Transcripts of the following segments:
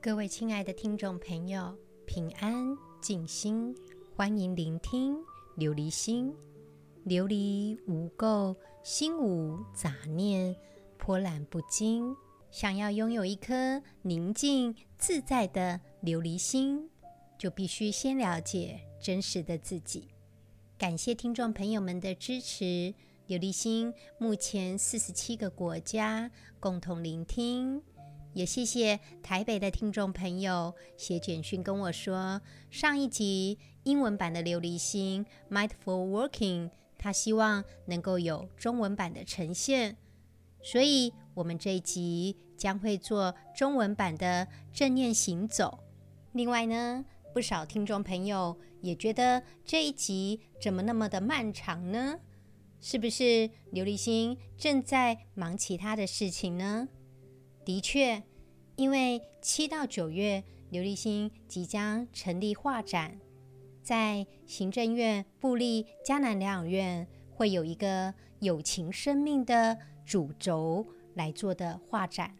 各位亲爱的听众朋友，平安静心，欢迎聆听琉璃心。琉璃无垢，心无杂念，波澜不惊。想要拥有一颗宁静自在的琉璃心，就必须先了解真实的自己。感谢听众朋友们的支持。琉璃心目前四十七个国家共同聆听。也谢谢台北的听众朋友写简讯跟我说，上一集英文版的琉璃心 Mindful Working，他希望能够有中文版的呈现，所以我们这一集将会做中文版的正念行走。另外呢，不少听众朋友也觉得这一集怎么那么的漫长呢？是不是琉璃心正在忙其他的事情呢？的确，因为七到九月，琉璃心即将成立画展，在行政院布立嘉南疗养院会有一个友情生命的主轴来做的画展。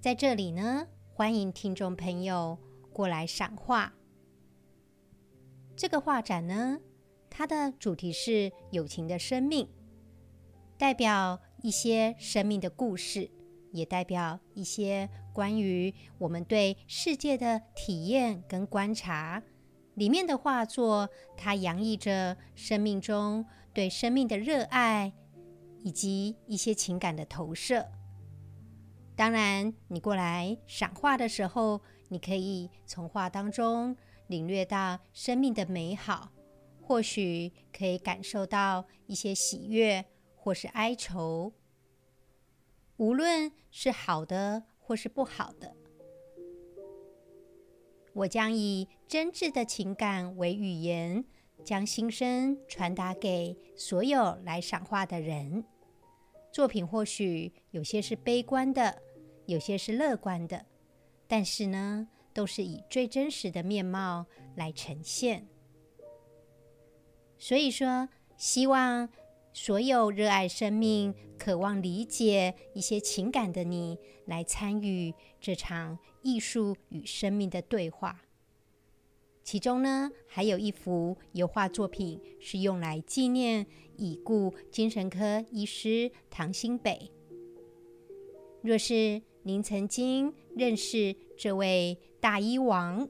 在这里呢，欢迎听众朋友过来赏画。这个画展呢，它的主题是友情的生命，代表一些生命的故事。也代表一些关于我们对世界的体验跟观察。里面的画作，它洋溢着生命中对生命的热爱，以及一些情感的投射。当然，你过来赏画的时候，你可以从画当中领略到生命的美好，或许可以感受到一些喜悦或是哀愁。无论是好的或是不好的，我将以真挚的情感为语言，将心声传达给所有来赏画的人。作品或许有些是悲观的，有些是乐观的，但是呢，都是以最真实的面貌来呈现。所以说，希望。所有热爱生命、渴望理解一些情感的你，来参与这场艺术与生命的对话。其中呢，还有一幅油画作品是用来纪念已故精神科医师唐新北。若是您曾经认识这位大医王，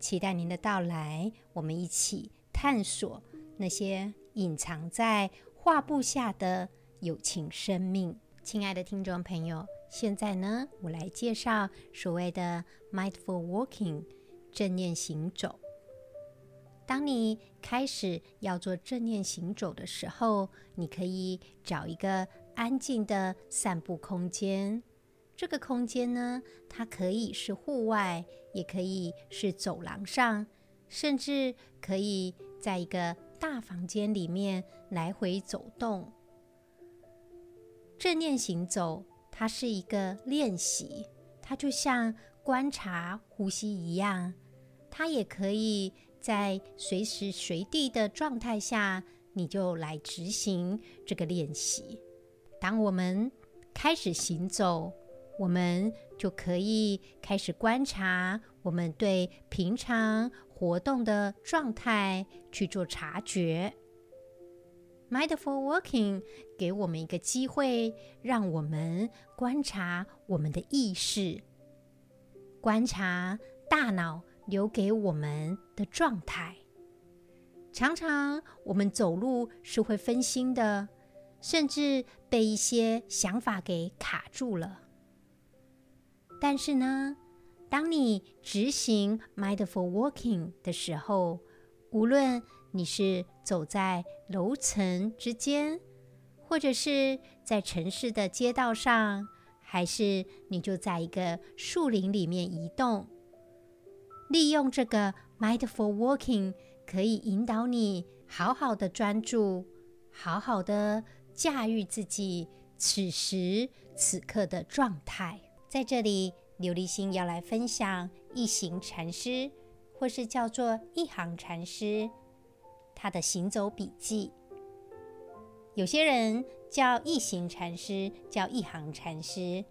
期待您的到来，我们一起探索那些隐藏在。画布下的有情生命，亲爱的听众朋友，现在呢，我来介绍所谓的 mindful walking 正念行走。当你开始要做正念行走的时候，你可以找一个安静的散步空间。这个空间呢，它可以是户外，也可以是走廊上，甚至可以在一个。大房间里面来回走动，正念行走，它是一个练习，它就像观察呼吸一样，它也可以在随时随地的状态下，你就来执行这个练习。当我们开始行走，我们就可以开始观察我们对平常。活动的状态去做察觉，Mindful Walking 给我们一个机会，让我们观察我们的意识，观察大脑留给我们的状态。常常我们走路是会分心的，甚至被一些想法给卡住了。但是呢，当你执行 mindful walking 的时候，无论你是走在楼层之间，或者是在城市的街道上，还是你就在一个树林里面移动，利用这个 mindful walking 可以引导你好好的专注，好好的驾驭自己此时此刻的状态，在这里。琉璃心要来分享一行禅师，或是叫做一行禅师，他的行走笔记。有些人叫一行禅师，叫一行禅师，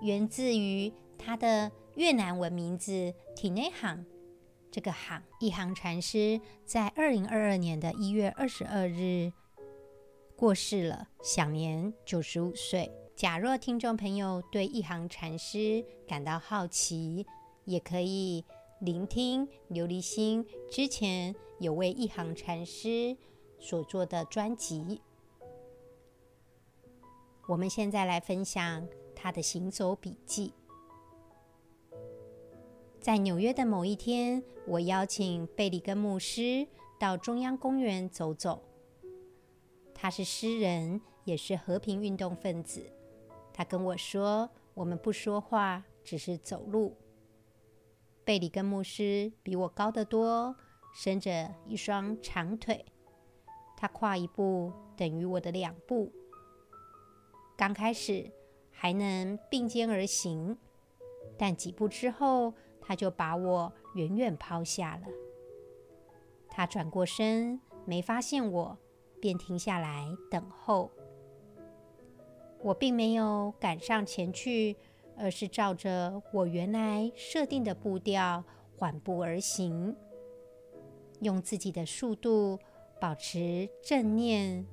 源自于他的越南文名字 Thich Nhat，这个行一行禅师在二零二二年的一月二十二日过世了，享年九十五岁。假若听众朋友对一行禅师感到好奇，也可以聆听琉璃心之前有为一行禅师所做的专辑。我们现在来分享他的行走笔记。在纽约的某一天，我邀请贝里根牧师到中央公园走走。他是诗人，也是和平运动分子。他跟我说：“我们不说话，只是走路。”贝里根牧师比我高得多，伸着一双长腿，他跨一步等于我的两步。刚开始还能并肩而行，但几步之后，他就把我远远抛下了。他转过身，没发现我，便停下来等候。我并没有赶上前去，而是照着我原来设定的步调缓步而行，用自己的速度保持正念。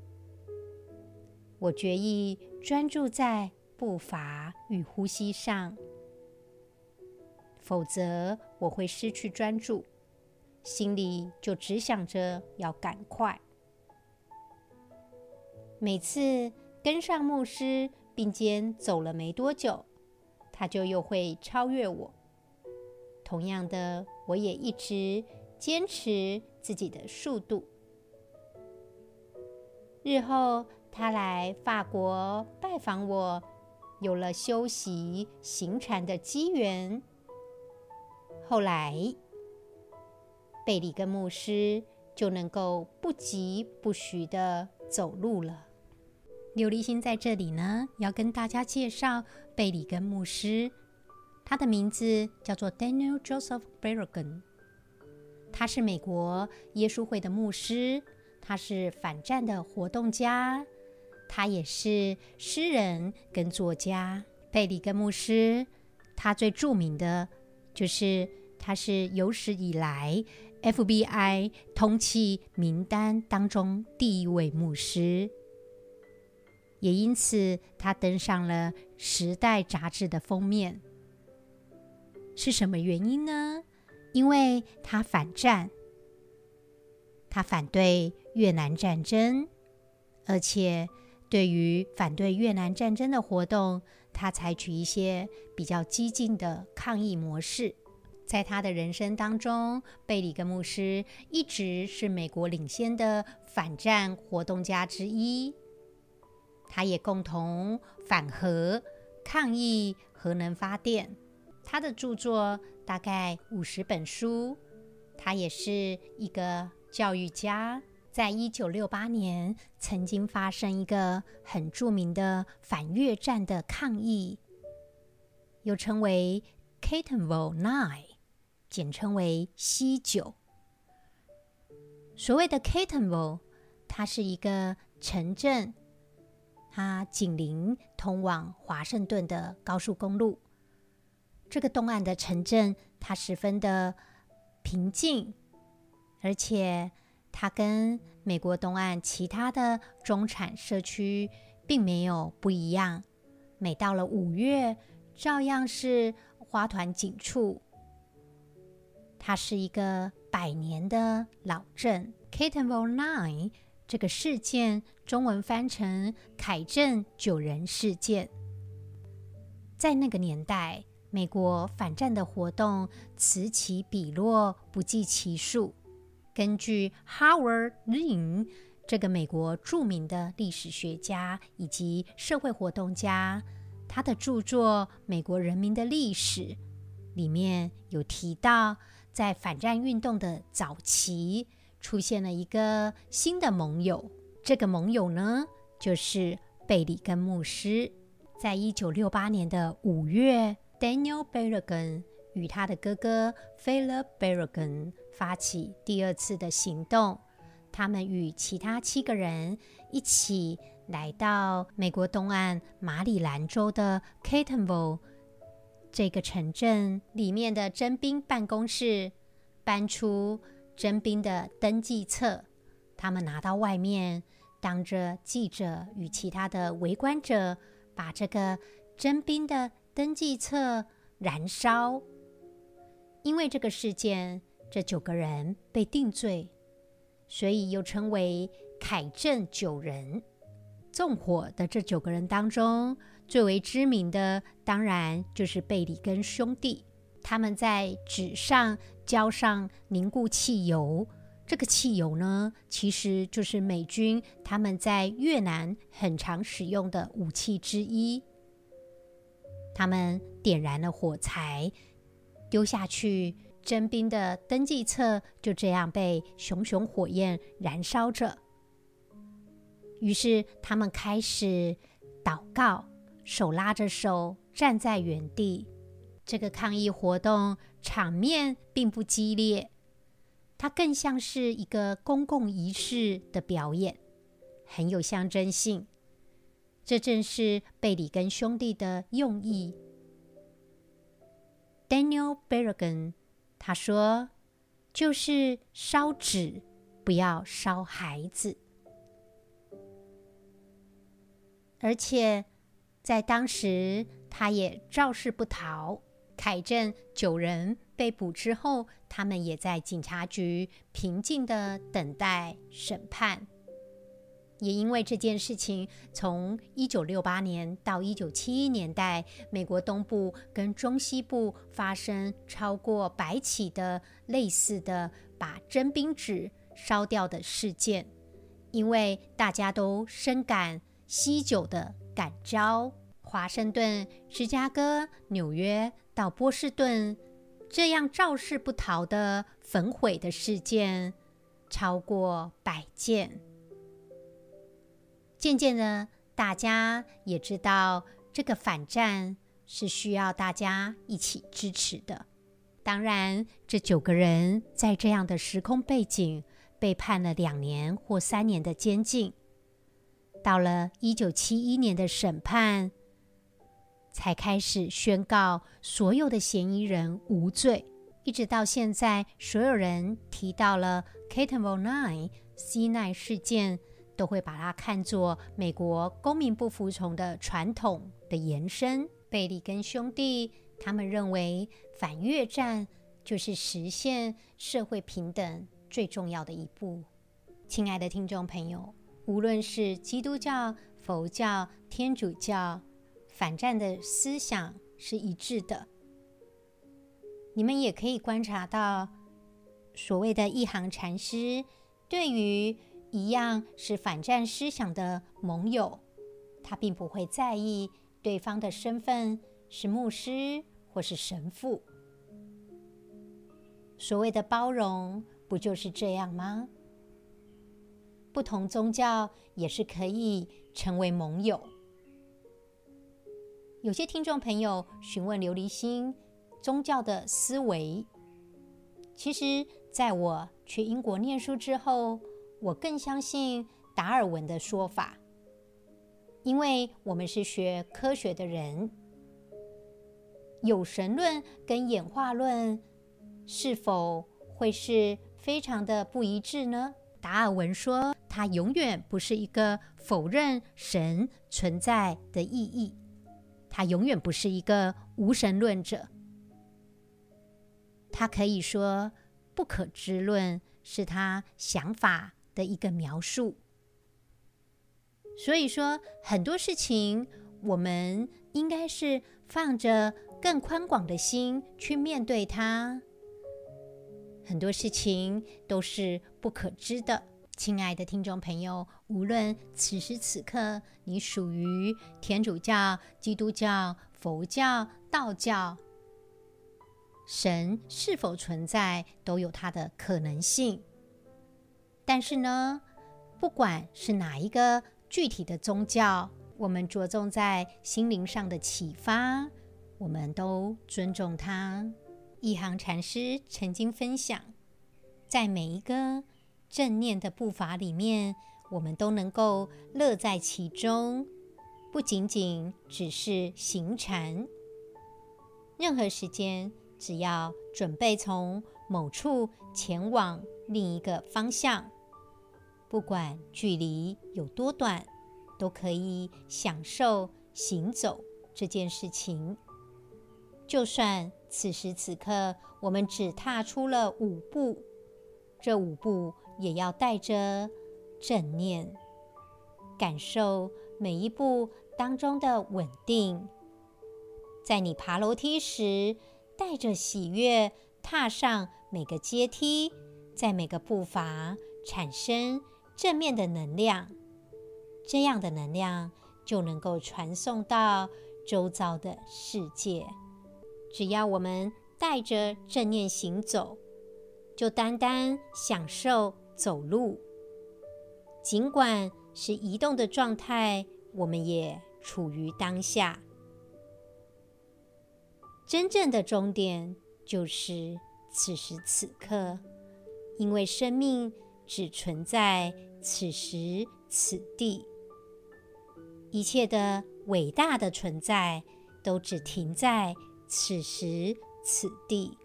我决意专注在步伐与呼吸上，否则我会失去专注，心里就只想着要赶快。每次。跟上牧师并肩走了没多久，他就又会超越我。同样的，我也一直坚持自己的速度。日后他来法国拜访我，有了修习行禅的机缘。后来，贝里根牧师就能够不疾不徐地走路了。刘立新在这里呢，要跟大家介绍贝里根牧师。他的名字叫做 Daniel Joseph Berrigan。他是美国耶稣会的牧师，他是反战的活动家，他也是诗人跟作家。贝里根牧师，他最著名的就是他是有史以来 FBI 通缉名单当中第一位牧师。也因此，他登上了《时代》杂志的封面。是什么原因呢？因为他反战，他反对越南战争，而且对于反对越南战争的活动，他采取一些比较激进的抗议模式。在他的人生当中，贝里根牧师一直是美国领先的反战活动家之一。他也共同反核、抗议核能发电。他的著作大概五十本书。他也是一个教育家。在一九六八年，曾经发生一个很著名的反越战的抗议，又称为 Catonsville Nine，简称为西九。所谓的 Catonsville，它是一个城镇。它紧邻通往华盛顿的高速公路。这个东岸的城镇，它十分的平静，而且它跟美国东岸其他的中产社区并没有不一样。每到了五月，照样是花团锦簇。它是一个百年的老镇，Catonsville Nine。这个事件中文翻成“凯镇九人事件”。在那个年代，美国反战的活动此起彼落，不计其数。根据 Howard Zinn 这个美国著名的历史学家以及社会活动家，他的著作《美国人民的历史》里面有提到，在反战运动的早期。出现了一个新的盟友，这个盟友呢，就是贝里根牧师。在一九六八年的五月，Daniel Berrigan 与他的哥哥 Philip Berrigan 发起第二次的行动。他们与其他七个人一起来到美国东岸马里兰州的 Catonville 这个城镇里面的征兵办公室搬出征兵的登记册，他们拿到外面，当着记者与其他的围观者，把这个征兵的登记册燃烧。因为这个事件，这九个人被定罪，所以又称为凯镇九人。纵火的这九个人当中，最为知名的当然就是贝里根兄弟。他们在纸上浇上凝固汽油，这个汽油呢，其实就是美军他们在越南很常使用的武器之一。他们点燃了火柴。丢下去，征兵的登记册就这样被熊熊火焰燃烧着。于是他们开始祷告，手拉着手站在原地。这个抗议活动场面并不激烈，它更像是一个公共仪式的表演，很有象征性。这正是贝里根兄弟的用意。Daniel Berrigan，他说：“就是烧纸，不要烧孩子。”而且在当时，他也肇事不逃。凯镇九人被捕之后，他们也在警察局平静地等待审判。也因为这件事情，从一九六八年到一九七一年代，美国东部跟中西部发生超过百起的类似的把征兵纸烧掉的事件。因为大家都深感西九的感召，华盛顿、芝加哥、纽约到波士顿，这样肇事不逃的焚毁的事件超过百件。渐渐的，大家也知道这个反战是需要大家一起支持的。当然，这九个人在这样的时空背景被判了两年或三年的监禁。到了一九七一年的审判，才开始宣告所有的嫌疑人无罪。一直到现在，所有人提到了 Catonsville Nine 西奈事件。都会把它看作美国公民不服从的传统的延伸。贝利根兄弟他们认为，反越战就是实现社会平等最重要的一步。亲爱的听众朋友，无论是基督教、佛教、天主教，反战的思想是一致的。你们也可以观察到，所谓的一行禅师对于。一样是反战思想的盟友，他并不会在意对方的身份是牧师或是神父。所谓的包容，不就是这样吗？不同宗教也是可以成为盟友。有些听众朋友询问琉璃心宗教的思维，其实在我去英国念书之后。我更相信达尔文的说法，因为我们是学科学的人。有神论跟演化论是否会是非常的不一致呢？达尔文说，他永远不是一个否认神存在的意义，他永远不是一个无神论者。他可以说，不可知论是他想法的一个描述，所以说很多事情我们应该是放着更宽广的心去面对它。很多事情都是不可知的，亲爱的听众朋友，无论此时此刻你属于天主教、基督教、佛教、道教，神是否存在都有它的可能性。但是呢，不管是哪一个具体的宗教，我们着重在心灵上的启发，我们都尊重它。一行禅师曾经分享，在每一个正念的步伐里面，我们都能够乐在其中，不仅仅只是行禅。任何时间，只要准备从某处前往另一个方向，不管距离有多短，都可以享受行走这件事情。就算此时此刻我们只踏出了五步，这五步也要带着正念，感受每一步当中的稳定。在你爬楼梯时，带着喜悦踏上每个阶梯，在每个步伐产生正面的能量，这样的能量就能够传送到周遭的世界。只要我们带着正念行走，就单单享受走路，尽管是移动的状态，我们也处于当下。真正的终点就是此时此刻，因为生命只存在此时此地，一切的伟大的存在都只停在此时此地。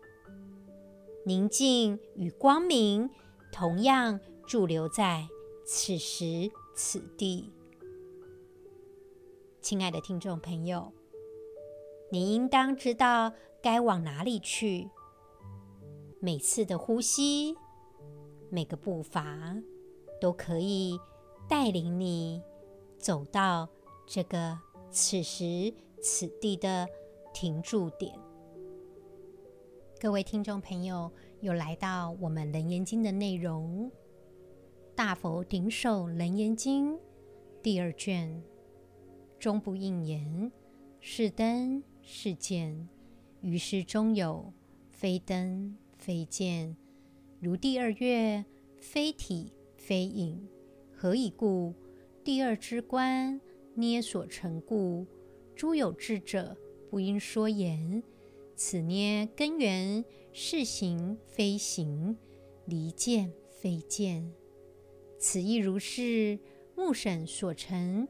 宁静与光明同样驻留在此时此地。亲爱的听众朋友。你应当知道该往哪里去。每次的呼吸，每个步伐，都可以带领你走到这个此时此地的停驻点。各位听众朋友，又来到我们《楞严经》的内容，《大佛顶首楞严经》第二卷，终不应言，是灯。是见，于是中有，非灯非见，如第二月，非体非影，何以故？第二之观，捏所成故。诸有智者，不应说言。此捏根源，是行非行，离见非见。此亦如是，目审所成，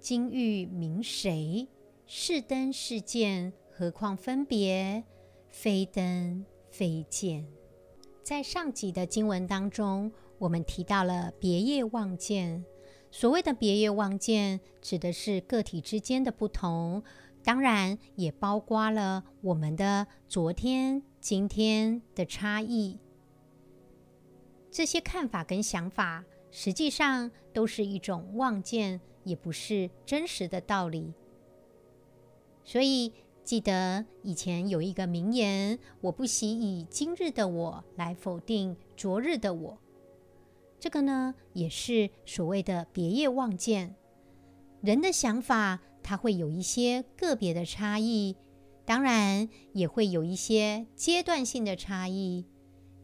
今欲名谁？是灯是见，何况分别？非灯非见。在上集的经文当中，我们提到了别业妄见。所谓的别业妄见，指的是个体之间的不同，当然也包括了我们的昨天、今天的差异。这些看法跟想法，实际上都是一种妄见，也不是真实的道理。所以，记得以前有一个名言：“我不惜以今日的我来否定昨日的我。”这个呢，也是所谓的别业妄见。人的想法，它会有一些个别的差异，当然也会有一些阶段性的差异。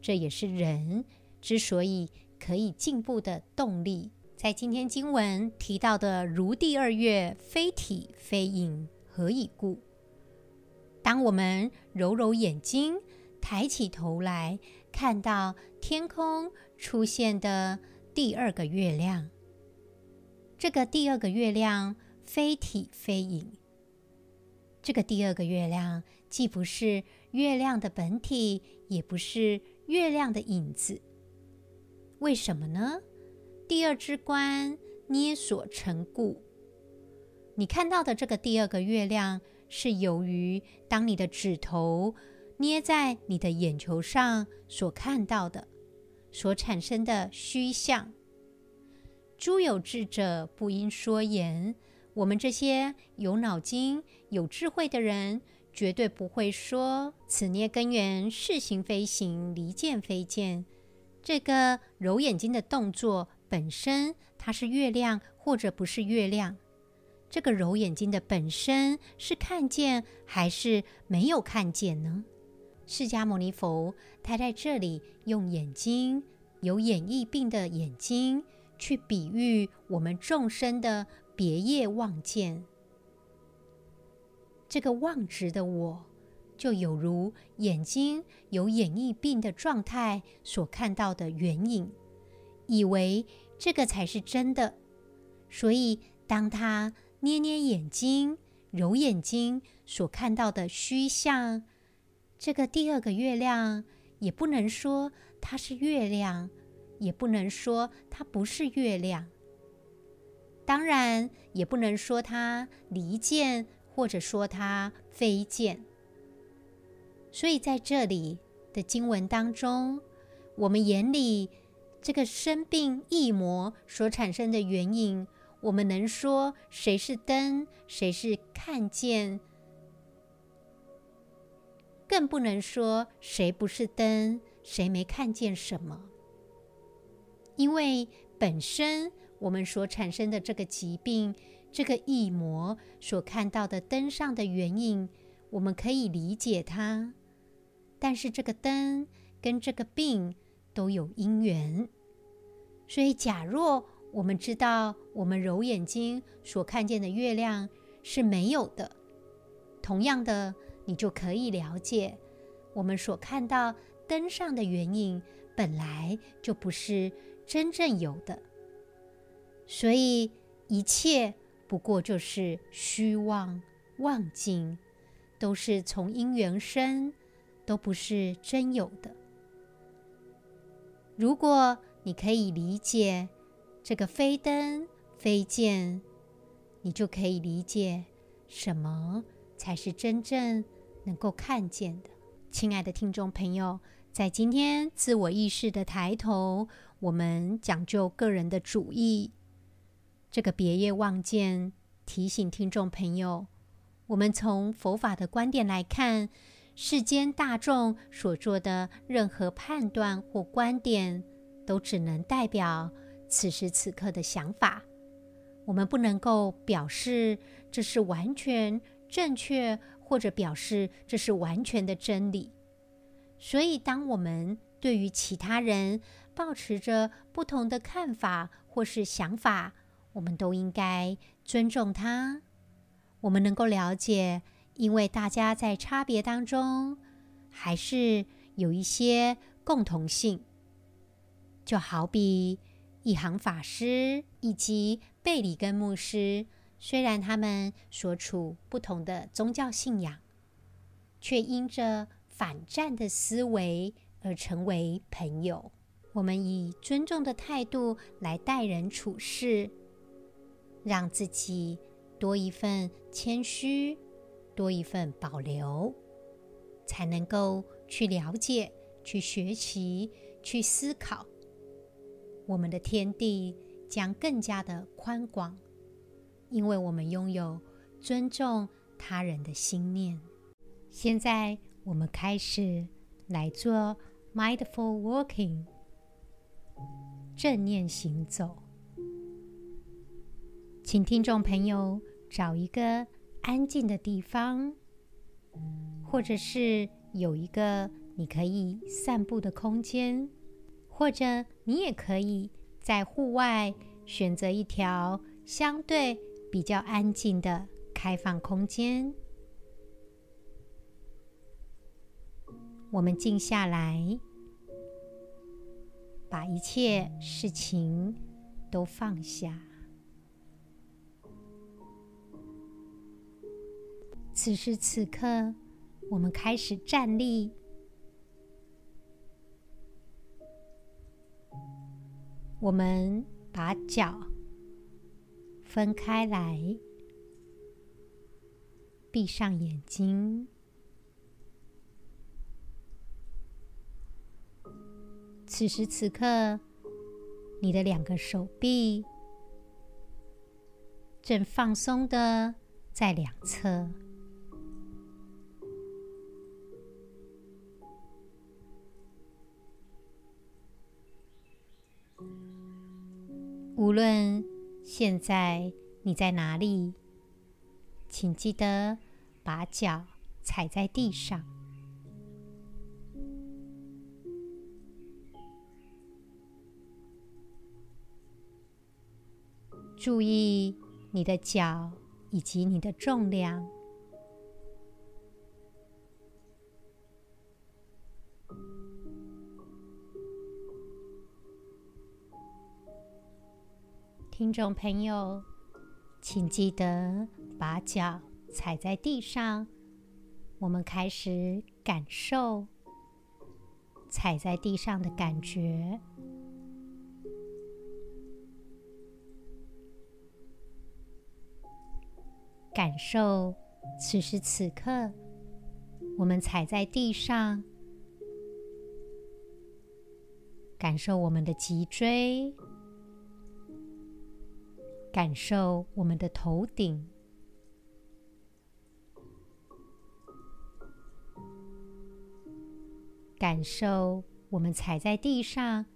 这也是人之所以可以进步的动力。在今天经文提到的“如第二月，非体非影”。何以故？当我们揉揉眼睛，抬起头来，看到天空出现的第二个月亮，这个第二个月亮非体非影。这个第二个月亮既不是月亮的本体，也不是月亮的影子。为什么呢？第二之观，捏所成故。你看到的这个第二个月亮，是由于当你的指头捏在你的眼球上所看到的，所产生的虚像。诸有智者不应说言。我们这些有脑筋、有智慧的人，绝对不会说此捏根源是行非行，离见非见。这个揉眼睛的动作本身，它是月亮或者不是月亮？这个揉眼睛的本身是看见还是没有看见呢？释迦牟尼佛他在这里用眼睛，有眼翳病的眼睛，去比喻我们众生的别业妄见。这个妄执的我，就有如眼睛有眼翳病的状态所看到的原影，以为这个才是真的，所以当他。捏捏眼睛，揉眼睛所看到的虚像，这个第二个月亮，也不能说它是月亮，也不能说它不是月亮。当然，也不能说它离见，或者说它非见。所以在这里的经文当中，我们眼里这个生病异魔所产生的原因，我们能说谁是灯，谁是看见，更不能说谁不是灯，谁没看见什么，因为本身。我们所产生的这个疾病，这个异魔所看到的灯上的原因，我们可以理解它。但是这个灯跟这个病都有因缘，所以假若我们知道我们揉眼睛所看见的月亮是没有的，同样的，你就可以了解我们所看到灯上的原因本来就不是真正有的。所以一切不过就是虚妄妄境，都是从因缘生，都不是真有的。如果你可以理解这个非灯非剑，你就可以理解什么才是真正能够看见的。亲爱的听众朋友，在今天自我意识的抬头，我们讲究个人的主义。这个别业望见提醒听众朋友，我们从佛法的观点来看，世间大众所做的任何判断或观点，都只能代表此时此刻的想法。我们不能够表示这是完全正确，或者表示这是完全的真理。所以，当我们对于其他人抱持着不同的看法或是想法，我们都应该尊重他。我们能够了解，因为大家在差别当中，还是有一些共同性。就好比一行法师以及贝里根牧师，虽然他们所处不同的宗教信仰，却因着反战的思维而成为朋友。我们以尊重的态度来待人处事。让自己多一份谦虚，多一份保留，才能够去了解、去学习、去思考，我们的天地将更加的宽广，因为我们拥有尊重他人的心念。现在，我们开始来做 mindful walking，正念行走。请听众朋友找一个安静的地方，或者是有一个你可以散步的空间，或者你也可以在户外选择一条相对比较安静的开放空间。我们静下来，把一切事情都放下。此时此刻，我们开始站立。我们把脚分开来，闭上眼睛。此时此刻，你的两个手臂正放松的在两侧。无论现在你在哪里，请记得把脚踩在地上。注意你的脚以及你的重量。听众朋友，请记得把脚踩在地上，我们开始感受踩在地上的感觉，感受此时此刻我们踩在地上，感受我们的脊椎，感受我们的头顶。感受我们踩在地上，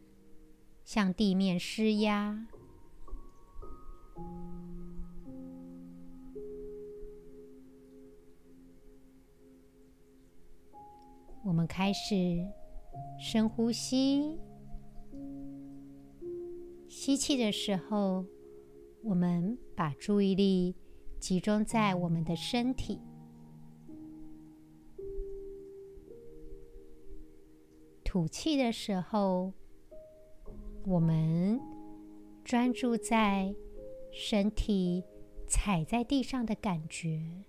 向地面施压。我们开始深呼吸，吸气的时候，我们把注意力集中在我们的身体。吐气的时候，我们专注在身体踩在地上的感觉。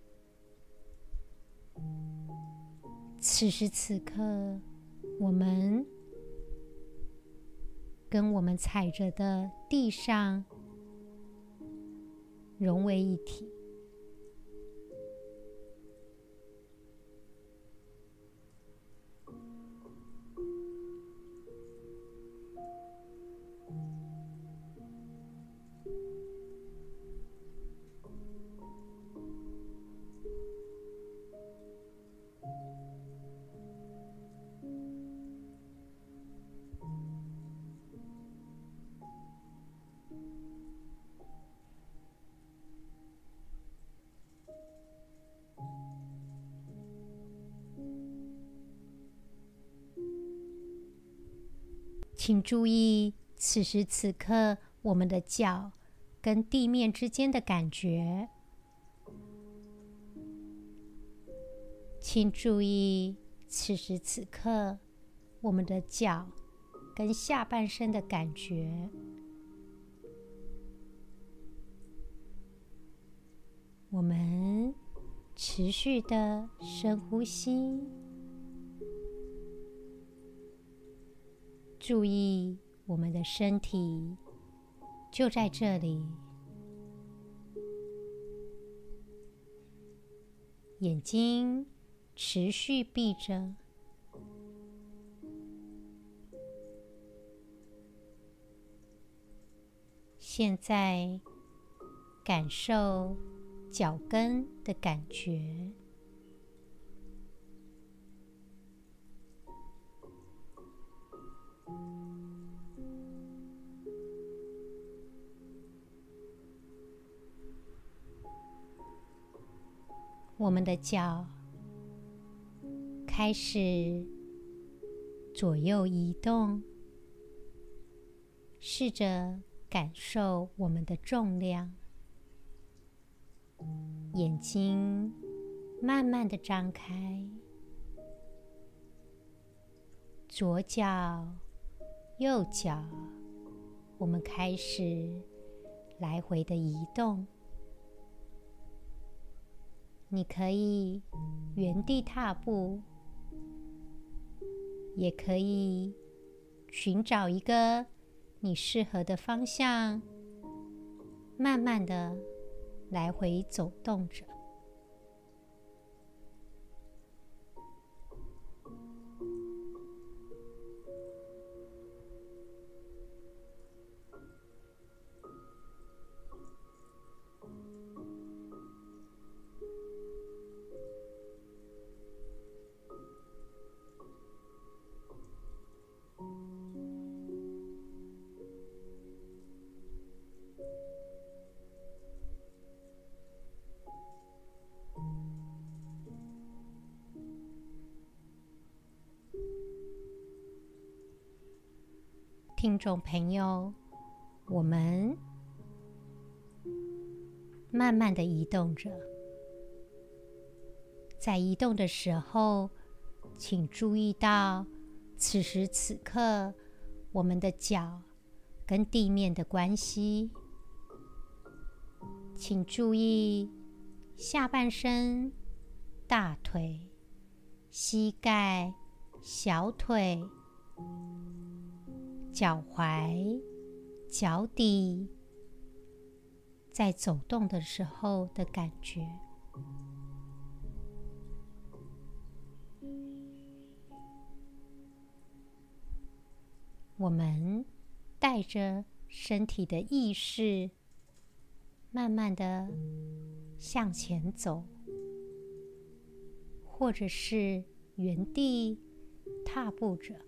此时此刻，我们跟我们踩着的地上融为一体。请注意，此时此刻我们的脚跟地面之间的感觉。请注意，此时此刻我们的脚跟下半身的感觉。我们持续的深呼吸。注意，我们的身体就在这里，眼睛持续闭着。现在感受脚跟的感觉。我们的脚开始左右移动，试着感受我们的重量。眼睛慢慢的张开，左脚、右脚，我们开始来回的移动。你可以原地踏步，也可以寻找一个你适合的方向，慢慢的来回走动着。听众朋友，我们慢慢的移动着，在移动的时候，请注意到此时此刻我们的脚跟地面的关系。请注意下半身、大腿、膝盖、小腿、脚踝、脚底，在走动的时候的感觉。我们带着身体的意识，慢慢的向前走，或者是原地踏步着。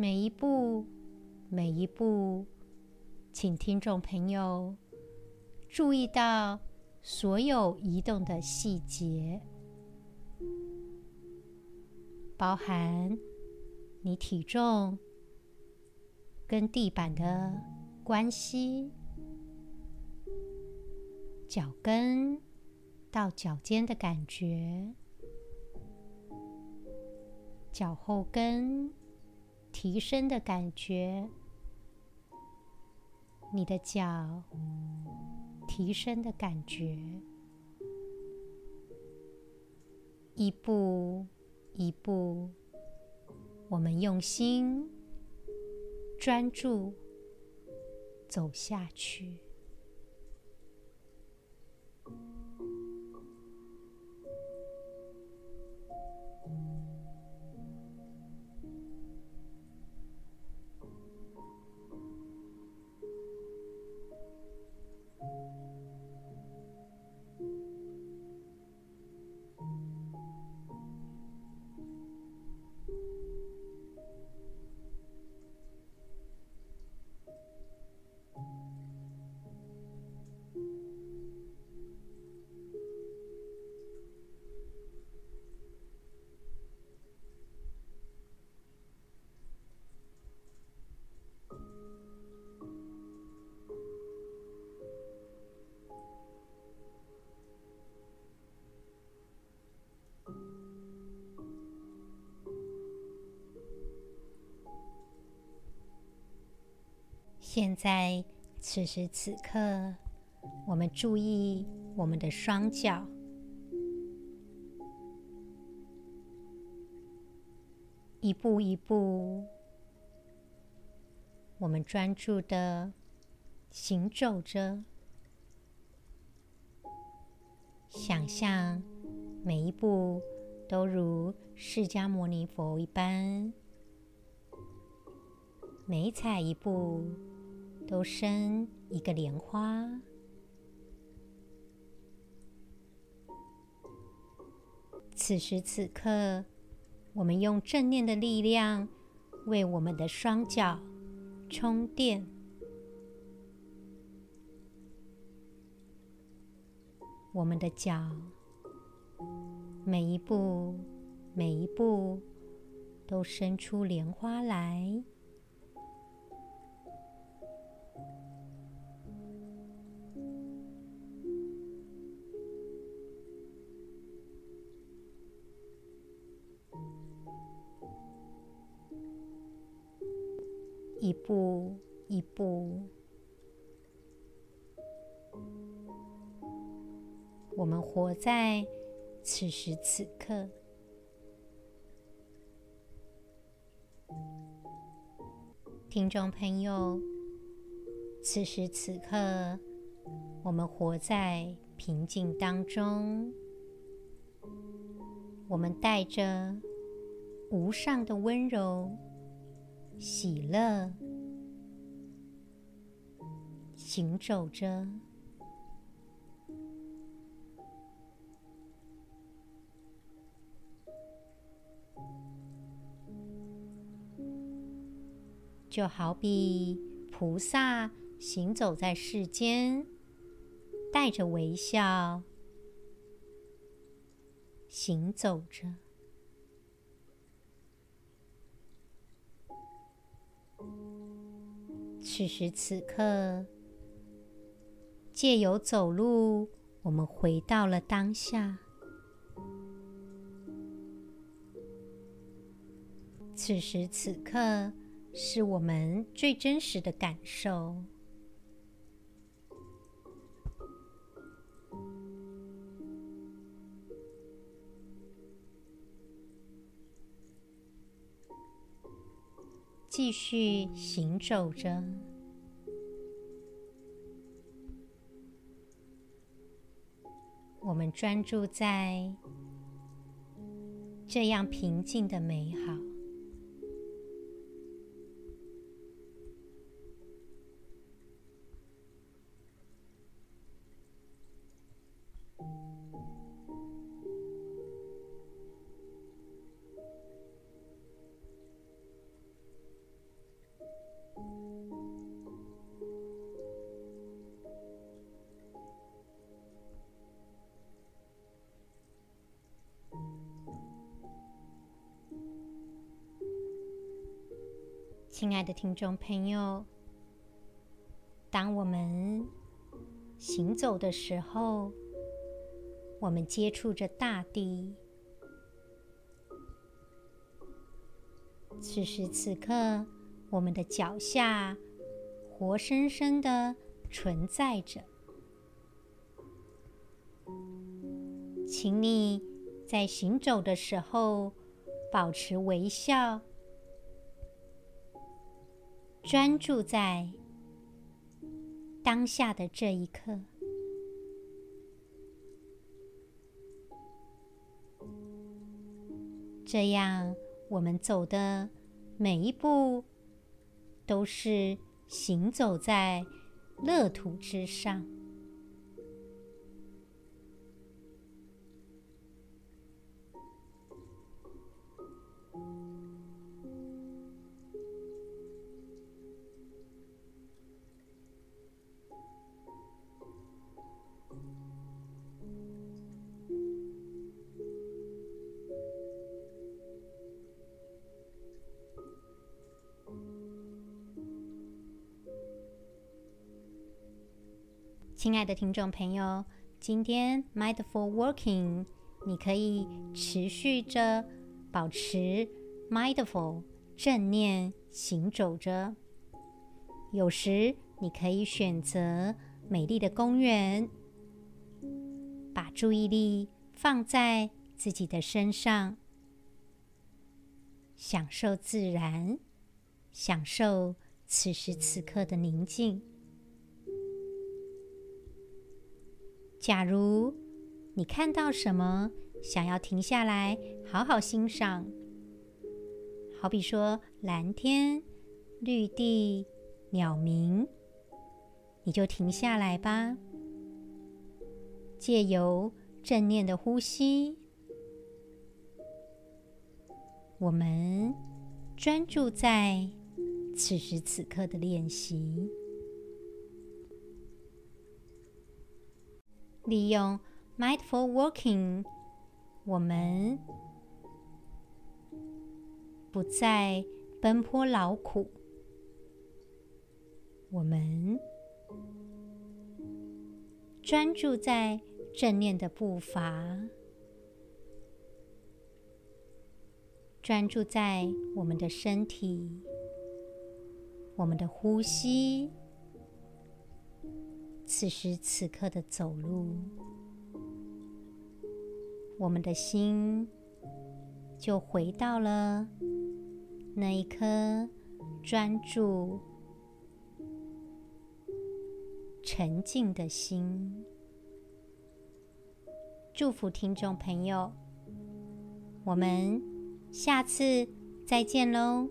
每一步，每一步，请听众朋友。注意到所有移动的细节，包含你体重跟地板的关系，脚跟到脚尖的感觉，脚后跟提升的感觉，你的脚。提升的感觉，一步一步，我们用心专注走下去。现在，此时此刻，我们注意我们的双脚，一步一步，我们专注的行走着，想象每一步都如释迦牟尼佛一般，每踩一步。都生一个莲花。此时此刻，我们用正念的力量为我们的双脚充电。我们的脚每一步每一步都生出莲花来。一步，我们活在此时此刻。听众朋友，此时此刻，我们活在平静当中，我们带着无上的温柔。喜乐，行走着，就好比菩萨行走在世间，带着微笑行走着。此时此刻，借由走路，我们回到了当下。此时此刻是我们最真实的感受。继续行走着，我们专注在这样平静的美好。亲爱的听众朋友，当我们行走的时候，我们接触着大地。此时此刻，我们的脚下活生生的存在着。请你在行走的时候保持微笑。专注在当下的这一刻，这样我们走的每一步都是行走在乐土之上。亲爱的听众朋友，今天 Mindful Walking，你可以持续着保持 Mindful 正念行走着。有时你可以选择美丽的公园，把注意力放在自己的身上，享受自然，享受此时此刻的宁静。假如你看到什么，想要停下来好好欣赏，好比说蓝天、绿地、鸟鸣，你就停下来吧。借由正念的呼吸，我们专注在此时此刻的练习。利用 Mindful Walking，我们不再奔波劳苦，我们专注在正念的步伐，专注在我们的身体，我们的呼吸。此时此刻的走路，我们的心就回到了那一颗专注、沉静的心。祝福听众朋友，我们下次再见喽！